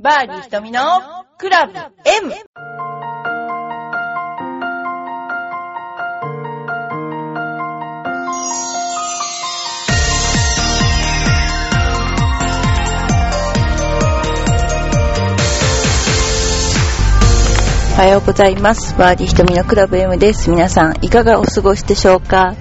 バーディー瞳のクラブ M! おはようございます。バーディー瞳のクラブ M です。皆さん、いかがお過ごしでしょうか？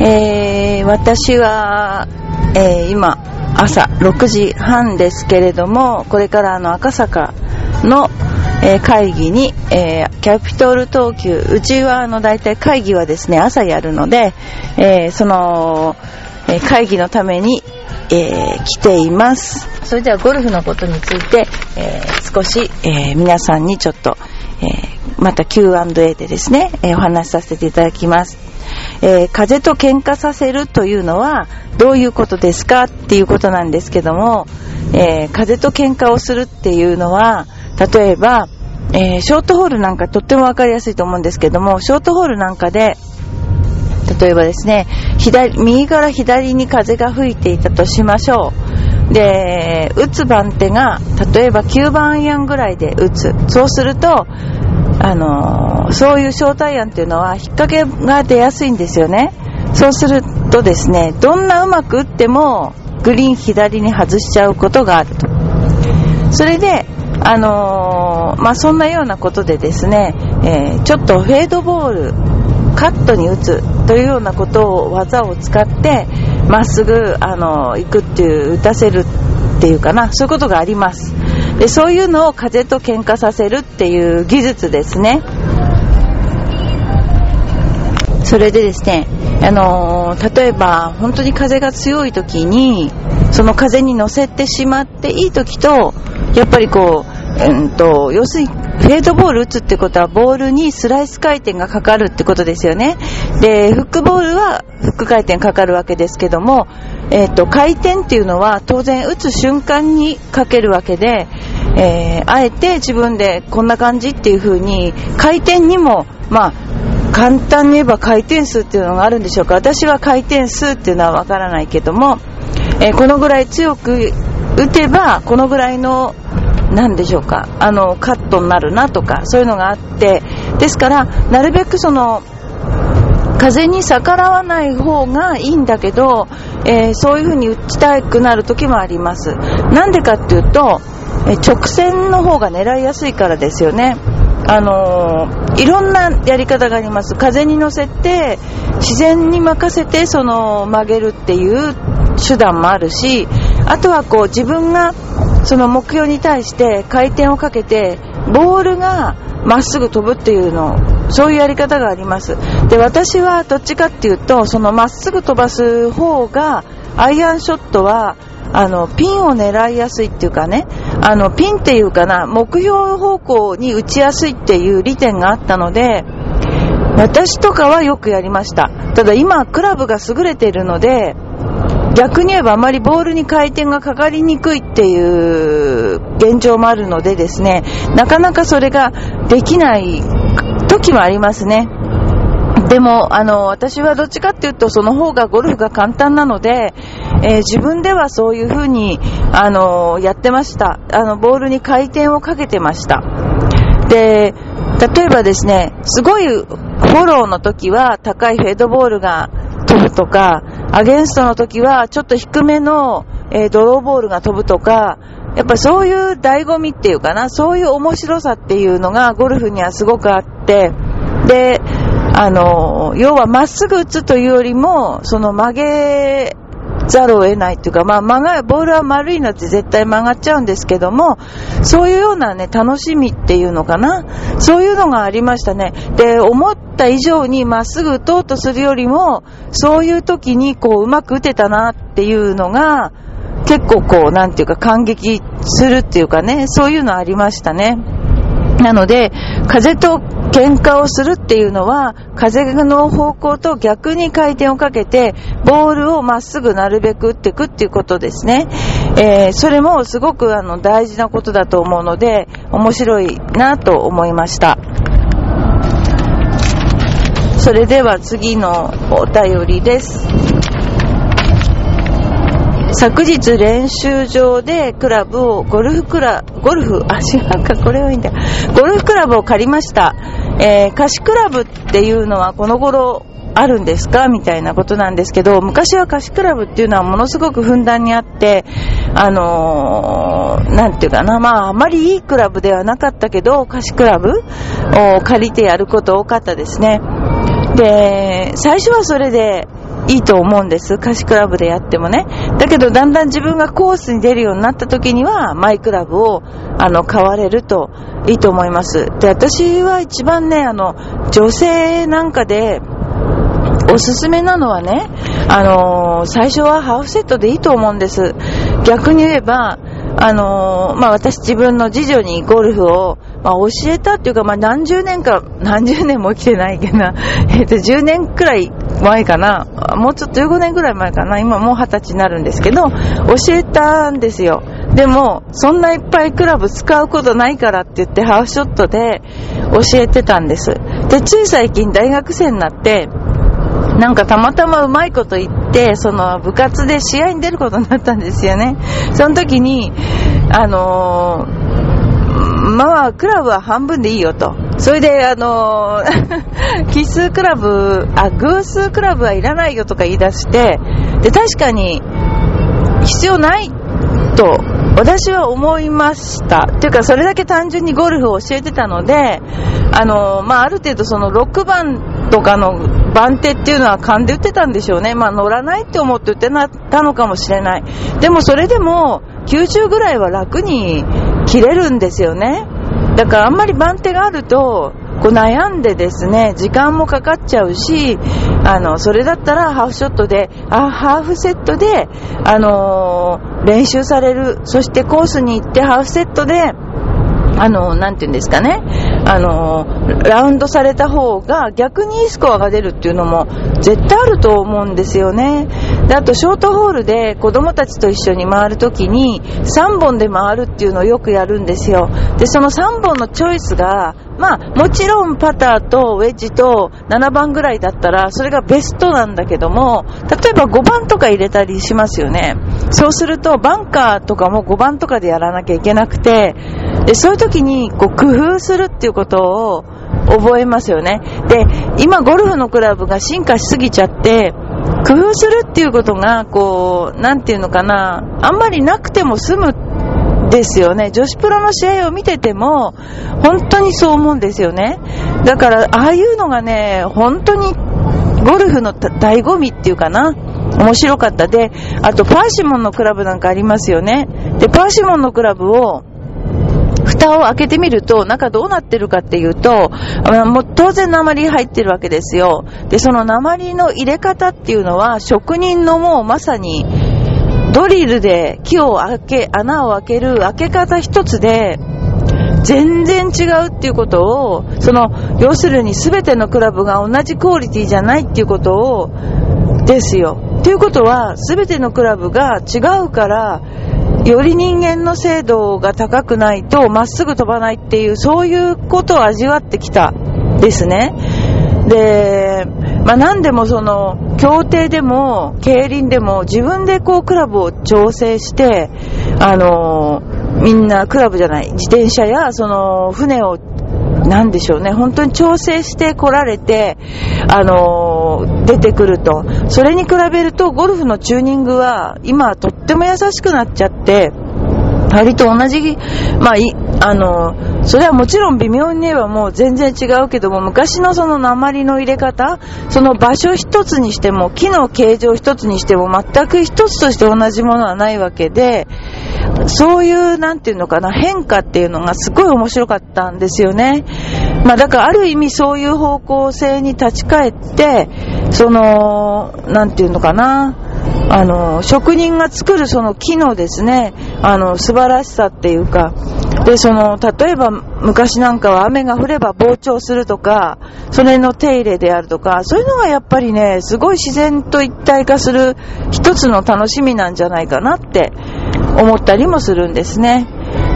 えー、私は、えー、今、朝6時半ですけれども、これからあの赤坂の、えー会議に、えーキャピトル東急、うちはあの大体会議はですね、朝やるので、えーその、え会議のために、えー来ています。それではゴルフのことについて、え少し、え皆さんにちょっと、えまた Q&A でですね、えーお話しさせていただきます。えー風と喧嘩させるというのはどういうことですか？っていうことなんですけども、えー風と喧嘩をするっていうのは、例えば、えーショートホールなんかとってもわかりやすいと思うんですけども、ショートホールなんかで、例えばですね、左、右から左に風が吹いていたとしましょう。で、打つ番手が、例えば9番アイアンぐらいで打つ。そうすると、あのそういうショートアイアンっていうのは引っ掛けが出やすいんですよね。そうするとですね、どんなうまく打ってもグリーン左に外しちゃうことがあると。それで、あのまあ、そんなようなことでですね、えーちょっとフェードボール、カットに打つというようなことを、技を使って、まっすぐ、あの行くっていう、打たせるっていうかな、そういうことがあります。で、そういうのを風と喧嘩させるっていう技術ですね。それでですね、あのー例えば本当に風が強い時に、その風に乗せてしまっていい時と、やっぱりこう、うんと、要するに、フェードボール打つってことは、ボールにスライス回転がかかるってことですよね。で、フックボールはフック回転かかるわけですけども、えっ、と、回転っていうのは当然打つ瞬間にかけるわけで、えーあえて自分でこんな感じっていう風に、回転にも、まあ、簡単に言えば回転数っていうのがあるんでしょうか私は回転数っていうのはわからないけども、えーこのぐらい強く打てばこのぐらいのなんでしょうか？あのカットになるなとかそういうのがあって。ですからなるべくその風に逆らわない方がいいんだけど、えーそういう風に打ちたくなる時もあります。なんでかっていうと、え直線の方が狙いやすいからですよね。あのーいろんなやり方があります。風に乗せて自然に任せてその曲げるっていう手段もあるしあとはこう自分がその目標に対して回転をかけてボールがまっすぐ飛ぶっていうのそういうやり方があります。で私はどっちかっていうとそのまっすぐ飛ばす方がアイアンショットはあのピンを狙いやすいっていうかねあのピンっていうかな目標方向に打ちやすいっていう利点があったので私とかはよくやりました。ただ今クラブが優れているので逆に言えばあまりボールに回転がかかりにくいっていう現状もあるのでですねなかなかそれができない時もありますね。でもあの私はどっちかっていうとその方がゴルフが簡単なので、えー自分ではそういう風にあのやってました。あのボールに回転をかけてました。で例えばですねすごいフォローの時は高いフェードボールが飛ぶとかアゲンストの時はちょっと低めの、えードローボールが飛ぶとかやっぱそういう醍醐味っていうかなそういう面白さっていうのがゴルフにはすごくあってであの要はまっすぐ打つというよりもその曲げざるを得ないっていうか、まあ、曲がボールは丸いのって絶対曲がっちゃうんですけどもそういうようなね楽しみっていうのかな。そういうのがありましたね。で思った以上にまっすぐ打とうとするよりもそういう時にこううまく打てたなっていうのが結構こうなんていうか感激するっていうかね。そういうのありましたね。なので、風と喧嘩をするっていうのは、風の方向と逆に回転をかけて、ボールをまっすぐなるべく打っていくっていうことですね。えーそれもすごくあの大事なことだと思うので、面白いなと思いました。それでは次のお便りです。昨日練習場でクラブを、ゴルフクラ、ゴルフ、あ、違うか、これはいいんだ。ゴルフクラブを借りました。えー、貸しクラブっていうのはこの頃あるんですか？みたいなことなんですけど、昔は貸しクラブっていうのはものすごくふんだんにあって、あのー、なんていうかな、まあ、あまりいいクラブではなかったけど、貸しクラブを借りてやること多かったですね。で、最初はそれで、いいと思うんです。歌詞クラブでやってもね。だけど、だんだん自分がコースに出るようになった時には、マイクラブを、あの、買われるといいと思います。で、私は一番ね、あの、女性なんかで、おすすめなのはね、あのー、最初はハーフセットでいいと思うんです。逆に言えば、あのー、まあ、私自分の次女にゴルフを、まあ、教えたっていうか、まあ、何十年か、何十年も来てないけどな、えっ、と、10年くらい前かな、もうちょっと15年くらい前かな、今もう20歳になるんですけど、教えたんですよ。でも、そんないっぱいクラブ使うことないからって言ってハーフショットで教えてたんです。で、つい最近大学生になって、なんかたまたまうまいこと言って、その部活で試合に出ることになったんですよね。その時に、あのー、まあ、クラブは半分でいいよと。それで、あのー、奇数クラブ、あ、偶数クラブはいらないよとか言い出して、で、確かに、必要ないと私は思いました。というか、それだけ単純にゴルフを教えてたので、あの、まあ、ある程度その6番とかの番手っていうのは勘で打ってたんでしょうね。まあ乗らないって思って打ってたのかもしれない。でもそれでも90ぐらいは楽に切れるんですよね。だからあんまり番手があると、こう悩んでですね、時間もかかっちゃうし、あの、それだったらハーフショットで、あ、ハーフセットで、あのー、練習される。そしてコースに行ってハーフセットで、あの、なんて言うんですかね、あの、ラウンドされた方が逆にいいスコアが出るっていうのも絶対あると思うんですよね。で、あとショートホールで子供たちと一緒に回るときに3本で回るっていうのをよくやるんですよ。で、その3本のチョイスが、まあ、もちろんパターとウェッジと7番ぐらいだったら、それがベストなんだけども、例えば5番とか入れたりしますよね。そうすると、バンカーとかも5番とかでやらなきゃいけなくて、で、そういう時に、こう、工夫するっていうことを覚えますよね。で、今ゴルフのクラブが進化しすぎちゃって、工夫するっていうことが、こう、なんていうのかな、あんまりなくても済むですよね。女子プロの試合を見てても、本当にそう思うんですよね。だから、ああいうのがね、本当にゴルフの醍醐味っていうかな。面白かったで、あとパーシモンのクラブなんかありますよね。で、パーシモンのクラブを、蓋を開けてみると、中どうなってるかっていうと、もう当然鉛入ってるわけですよ。で、その鉛の入れ方っていうのは、職人のもうまさに、ドリルで木を開け、穴を開ける開け方一つで、全然違うっていうことを、その、要するに全てのクラブが同じクオリティじゃないっていうことを、ですよ。っていうことは、全てのクラブが違うから、より人間の精度が高くないとまっすぐ飛ばないっていう、そういうことを味わってきたですね。で、まあ、何でもその、協定でも、競輪でも、自分でこう、クラブを調整して、あのみんな、クラブじゃない、自転車や、その、船を、なんでしょうね、本当に調整して来られて、あの出てくると。それに比べると、ゴルフのチューニングは、今、とっても優しくなっちゃって、割と同じ、まあ、い、あの、それはもちろん微妙に言えばもう全然違うけども、昔のその鉛の入れ方、その場所一つにしても、木の形状一つにしても、全く一つとして同じものはないわけで、そういう、なんていうのかな、変化っていうのがすごい面白かったんですよね。まあだからある意味そういう方向性に立ち返って、その、なんていうのかな、あの、職人が作るその木のですね、あの、素晴らしさっていうか、で、その、例えば昔なんかは雨が降れば膨張するとか、それの手入れであるとか、そういうのがやっぱりね、すごい自然と一体化する一つの楽しみなんじゃないかなって思ったりもするんですね。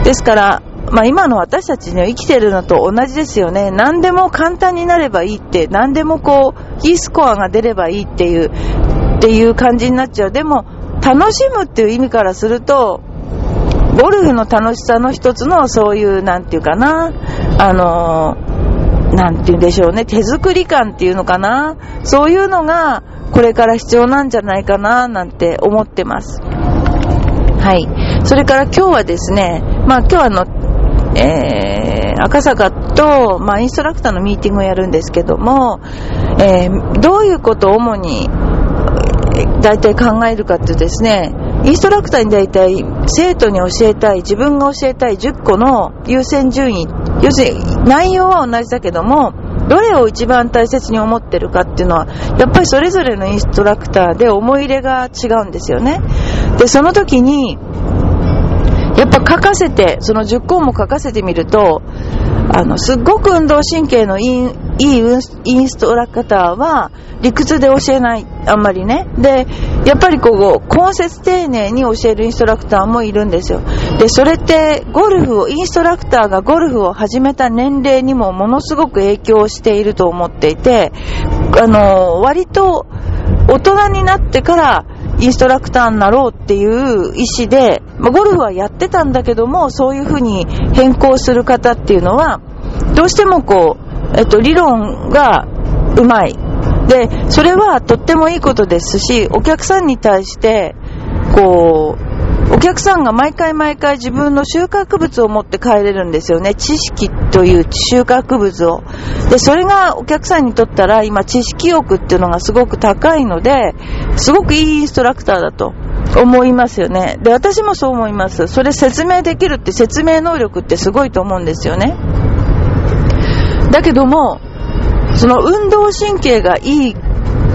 ですから、まあ今の私たちね、生きてるのと同じですよね。何でも簡単になればいいって、何でもこう、いいスコアが出ればいいっていうっていう感じになっちゃう。でも、楽しむっていう意味からすると、ゴルフの楽しさの一つのそういう、なんていうかな、あのなんて言うんでしょうね、手作り感っていうのかな、そういうのがこれから必要なんじゃないかな、なんて思ってます。はい。それから今日はですね、まあ今日あの、えー、赤坂と、まあ、インストラクターのミーティングをやるんですけども、えー、どういうことを主に大体考えるかってですね、インストラクターに大体生徒に教えたい、自分が教えたい10個の優先順位、要するに内容は同じだけども、どれを一番大切に思ってるかっていうのは、やっぱりそれぞれのインストラクターで思い入れが違うんですよね。で、その時に、やっぱ書かせて、その10項も書かせてみると、あの、すっごく運動神経のいい、いいインストラクターは、理屈で教えない、あんまりね。で、やっぱりこう、根節丁寧に教えるインストラクターもいるんですよ。で、それって、ゴルフを、インストラクターがゴルフを始めた年齢にもものすごく影響していると思っていて、あの、割と、大人になってから、インストラクターになろうっていう意思で、まあ、ゴルフはやってたんだけども、そういうふうに変更する方っていうのは、どうしてもこう、えっと、理論がうまい。で、それはとってもいいことですし、お客さんに対して、こう、お客さんが毎回毎回自分の収穫物を持って帰れるんですよね。知識という収穫物を。で、それがお客さんにとったら今知識欲っていうのがすごく高いので、すごくいいインストラクターだと思いますよね。で、私もそう思います。それ説明できるって説明能力ってすごいと思うんですよね。だけども、その運動神経がいい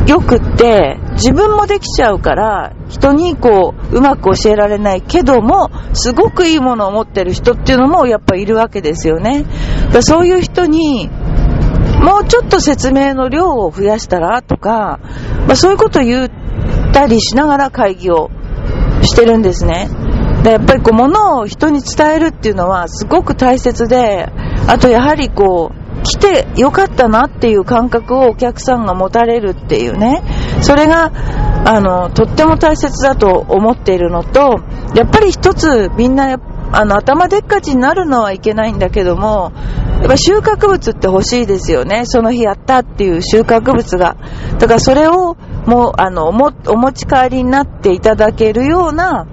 よくって自分もできちゃうから人にこううまく教えられないけどもすごくいいものを持ってる人っていうのもやっぱいるわけですよね。だそういう人にもうちょっと説明の量を増やしたらとか、まあ、そういうことを言ったりしながら会議をしてるんですね。でやっぱりこう物を人に伝えるっていうのはすごく大切であとやはりこう来てよかったなっていう感覚をお客さんが持たれるっていうね、それが、あの、とっても大切だと思っているのと、やっぱり一つみんな、あの、頭でっかちになるのはいけないんだけども、やっぱ収穫物って欲しいですよね。その日やったっていう収穫物が。だからそれを、もう、あの、お持ち帰りになっていただけるような、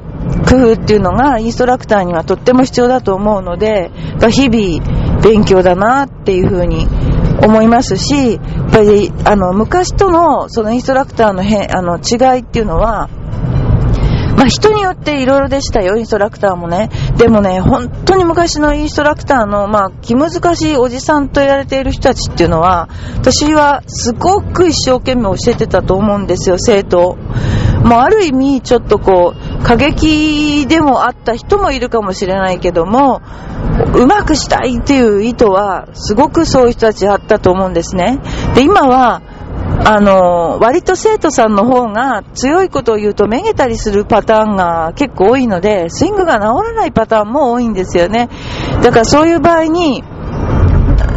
工夫っていうのがインストラクターにはとっても必要だと思うので、日々勉強だなっていうふうに思いますし、やっぱりあの昔とのそのインストラクターのへあの違いっていうのは、まあ、人によっていろいろでしたよ、インストラクターもね。でもね、本当に昔のインストラクターの、まあ、気難しいおじさんと言われている人たちっていうのは、私はすごく一生懸命教えてたと思うんですよ、生徒もうある意味、ちょっとこう、過激でもあった人もいるかもしれないけども、うまくしたいっていう意図は、すごくそういう人たちあったと思うんですね。で、今は、あの、割と生徒さんの方が強いことを言うとめげたりするパターンが結構多いので、スイングが治らないパターンも多いんですよね。だからそういう場合に、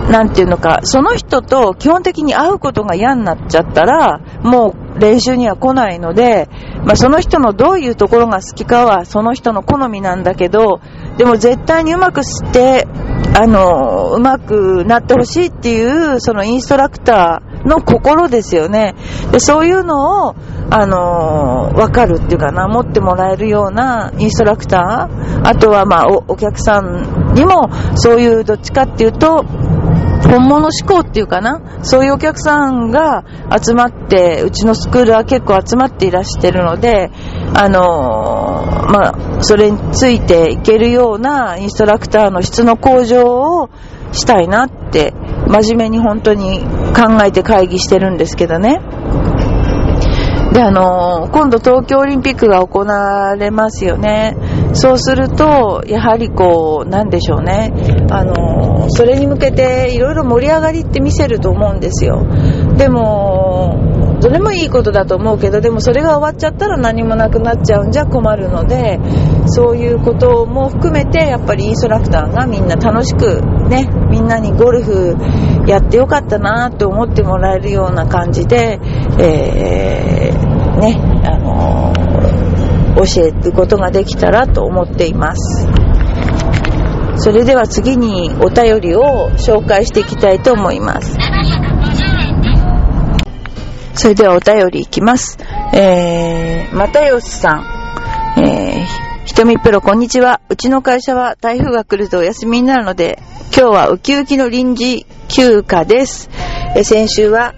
なんていうのか、その人と基本的に会うことが嫌になっちゃったら、もう練習には来ないので、まあ、その人のどういうところが好きかはその人の好みなんだけど、でも絶対にうまくして、あの、うまくなってほしいっていう、そのインストラクターの心ですよね。で、そういうのを、あの、わかるっていうかな、持ってもらえるようなインストラクター、あとはまあお、お客さんにも、そういうどっちかっていうと、本物志向っていうかな、そういうお客さんが集まって、うちのスクールは結構集まっていらしてるので、あのー、まあ、それについていけるようなインストラクターの質の向上をしたいなって、真面目に本当に考えて会議してるんですけどね。で、あのー、今度東京オリンピックが行われますよね。そうすると、やはりこう、なんでしょうね。あの、それに向けていろいろ盛り上がりって見せると思うんですよ。でも、それもいいことだと思うけど、でもそれが終わっちゃったら何もなくなっちゃうんじゃ困るので、そういうことも含めて、やっぱりインストラクターがみんな楽しくね、みんなにゴルフやってよかったなって思ってもらえるような感じで、えー、ね、教えることができたらと思っています。それでは次にお便りを紹介していきたいと思います。それではお便りいきます。えー、又吉さん。えー、ひとみプロこんにちは。うちの会社は台風が来るとお休みになるので今日はウキウキの臨時休暇です。え先週は、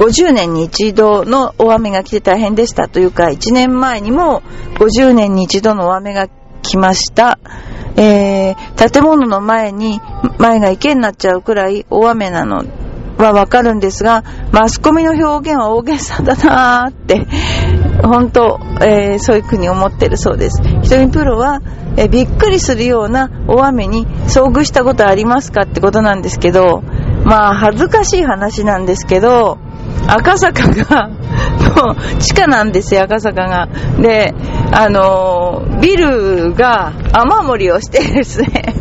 50年に一度の大雨が来て大変でしたというか、1年前にも50年に一度の大雨が来ました。えー、建物の前に、前が池になっちゃうくらい大雨なのはわかるんですが、マスコミの表現は大げさだなーって、本当、えー、そういうふうに思ってるそうです。ひとみプロは、えびっくりするような大雨に遭遇したことありますかってことなんですけど、まあ恥ずかしい話なんですけど、赤坂が、もう地下なんですよ、赤坂が。で、あのー、ビルが雨漏りをしてですね、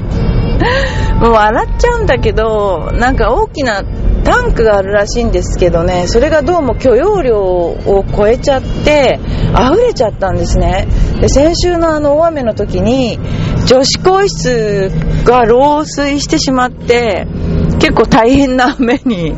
もう笑っちゃうんだけど、なんか大きなタンクがあるらしいんですけどね、それがどうも許容量を超えちゃって、溢れちゃったんですね。で、先週のあの大雨の時に、女子更衣室が漏水してしまって、結構大変な雨に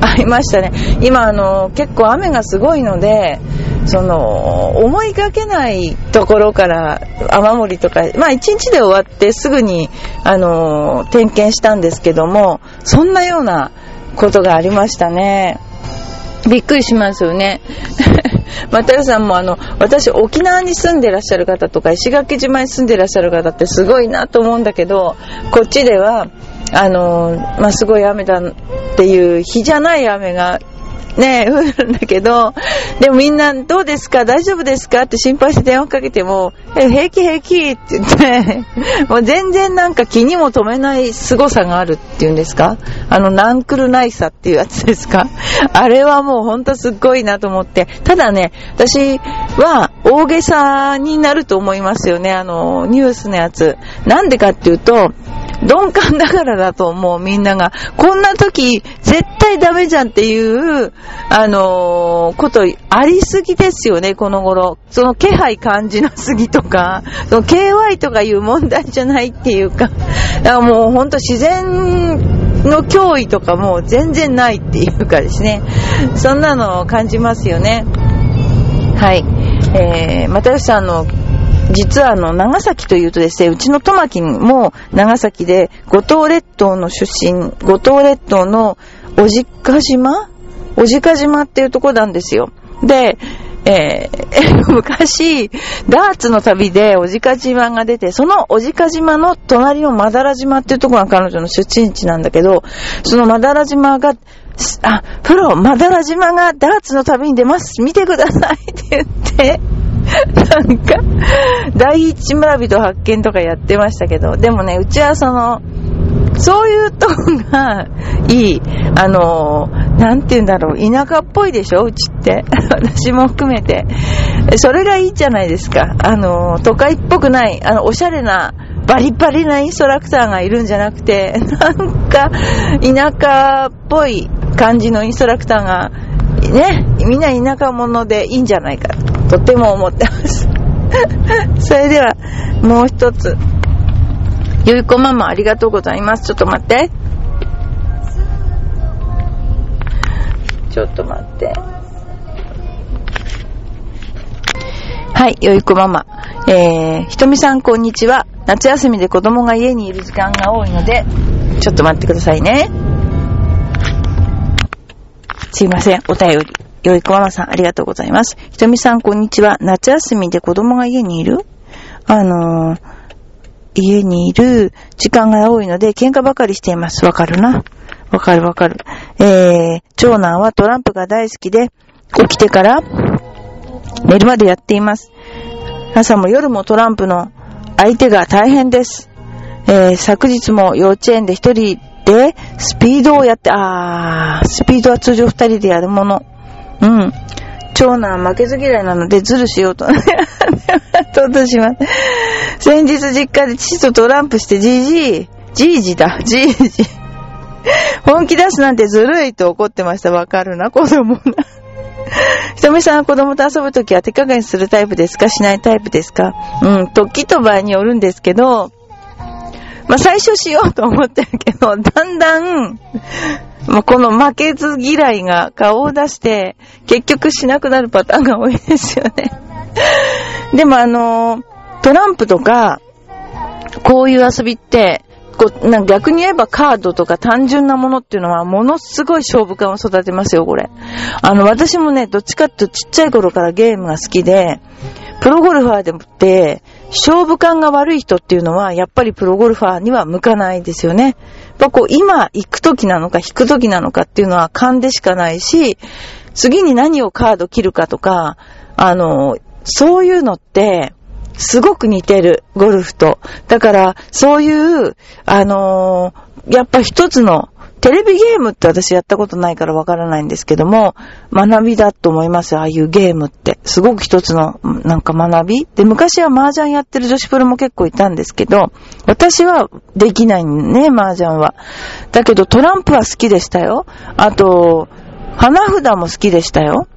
遭いましたね。今あの、結構雨がすごいので、その、思いがけないところから雨漏りとか、まあ一日で終わってすぐに、あの、点検したんですけども、そんなようなことがありましたね。びっくりしますよね。またよさんもあの、私沖縄に住んでらっしゃる方とか石垣島に住んでらっしゃる方ってすごいなと思うんだけど、こっちでは、あの、まあ、すごい雨だっていう日じゃない雨がね、降るんだけど、でもみんなどうですか？大丈夫ですか？って心配して電話かけても、え、平気平気って言って、もう全然なんか気にも留めない凄さがあるっていうんですか？あの、ナンクルナイサっていうやつですか？あれはもうほんとすっごいなと思って、ただね、私は大げさになると思いますよね、あの、ニュースのやつ。なんでかっていうと、鈍感だからだと思う、みんなが。こんな時、絶対ダメじゃんっていう、あのー、ことありすぎですよね、この頃。その気配感じなすぎとか、その KY とかいう問題じゃないっていうか、だからもうほんと自然の脅威とかも全然ないっていうかですね、そんなのを感じますよね。はい。えー、又吉さんの実はあの、長崎というとですね、うちのトマキンも長崎で、五島列島の出身、五島列島の小じか島小じか島っていうとこなんですよ。で、えー、昔、ダーツの旅で小じか島が出て、その小じか島の隣のマダラ島っていうとこが彼女の出身地なんだけど、そのマダラ島が、あ、プロ、マダラ島がダーツの旅に出ます。見てくださいって言って、なんか、第一村人発見とかやってましたけど、でもね、うちはその、そういうとこがいい。あの、なんて言うんだろう、田舎っぽいでしょうちって。私も含めて。それがいいじゃないですか。あの、都会っぽくない、あの、おしゃれな、バリバリなインストラクターがいるんじゃなくて、なんか、田舎っぽい感じのインストラクターが、ね、みんな田舎者でいいんじゃないか。ととても思ってます。それでは、もう一つ。ゆいこママありがとうございます。ちょっと待って。ちょっと待って。はい、よいこママ。えー、ひとみさんこんにちは。夏休みで子供が家にいる時間が多いので、ちょっと待ってくださいね。すいません、お便り。よいこママさん、ありがとうございます。ひとみさん、こんにちは。夏休みで子供が家にいる？あのー、家にいる時間が多いので、喧嘩ばかりしています。わかるな？わかるわかる。えー、長男はトランプが大好きで、起きてから寝るまでやっています。朝も夜もトランプの相手が大変です。えー、昨日も幼稚園で一人でスピードをやって、あー、スピードは通常二人でやるもの。うん。長男は負けず嫌いなのでズルしようと、ととします。先日実家で父とトランプしてじいじい、じいじだ、じいじ。本気出すなんてずるいと怒ってました。わかるな、子供な。ひとみさんは子供と遊ぶときは手加減するタイプですか？しないタイプですか？うん、時と場合によるんですけど、まあ、最初しようと思ってるけど、だんだん、まあ、この負けず嫌いが顔を出して、結局しなくなるパターンが多いですよね。でもあの、トランプとか、こういう遊びって、こう、な逆に言えばカードとか単純なものっていうのはものすごい勝負感を育てますよ、これ。あの、私もね、どっちかっていうとちっちゃい頃からゲームが好きで、プロゴルファーでもって、勝負感が悪い人っていうのは、やっぱりプロゴルファーには向かないですよね。やっぱこう、今行く時なのか引く時なのかっていうのは勘でしかないし、次に何をカード切るかとか、あの、そういうのって、すごく似てる、ゴルフと。だから、そういう、あのー、やっぱ一つの、テレビゲームって私やったことないからわからないんですけども、学びだと思いますああいうゲームって。すごく一つの、なんか学びで、昔は麻雀やってる女子プロも結構いたんですけど、私はできないね、麻雀は。だけどトランプは好きでしたよ。あと、花札も好きでしたよ。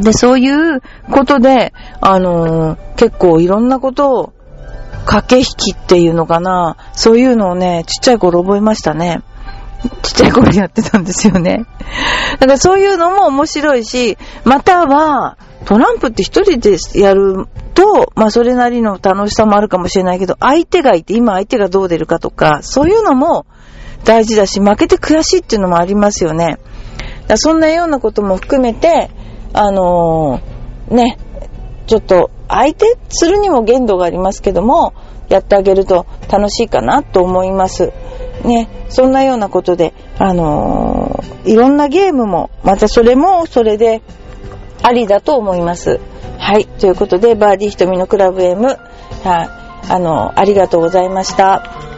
で、そういうことで、あのー、結構いろんなことを、駆け引きっていうのかな、そういうのをね、ちっちゃい頃覚えましたね。ちっちゃい頃やってたんですよね。だからそういうのも面白いし、または、トランプって一人でやると、まあそれなりの楽しさもあるかもしれないけど、相手がいて、今相手がどう出るかとか、そういうのも大事だし、負けて悔しいっていうのもありますよね。だそんなようなことも含めて、あのー、ね、ちょっと相手するにも限度がありますけども、やってあげると楽しいかなと思います。ね、そんなようなことで、あのー、いろんなゲームも、またそれもそれでありだと思います。はい、ということで、バーディー瞳のクラブ M、はい、あのー、ありがとうございました。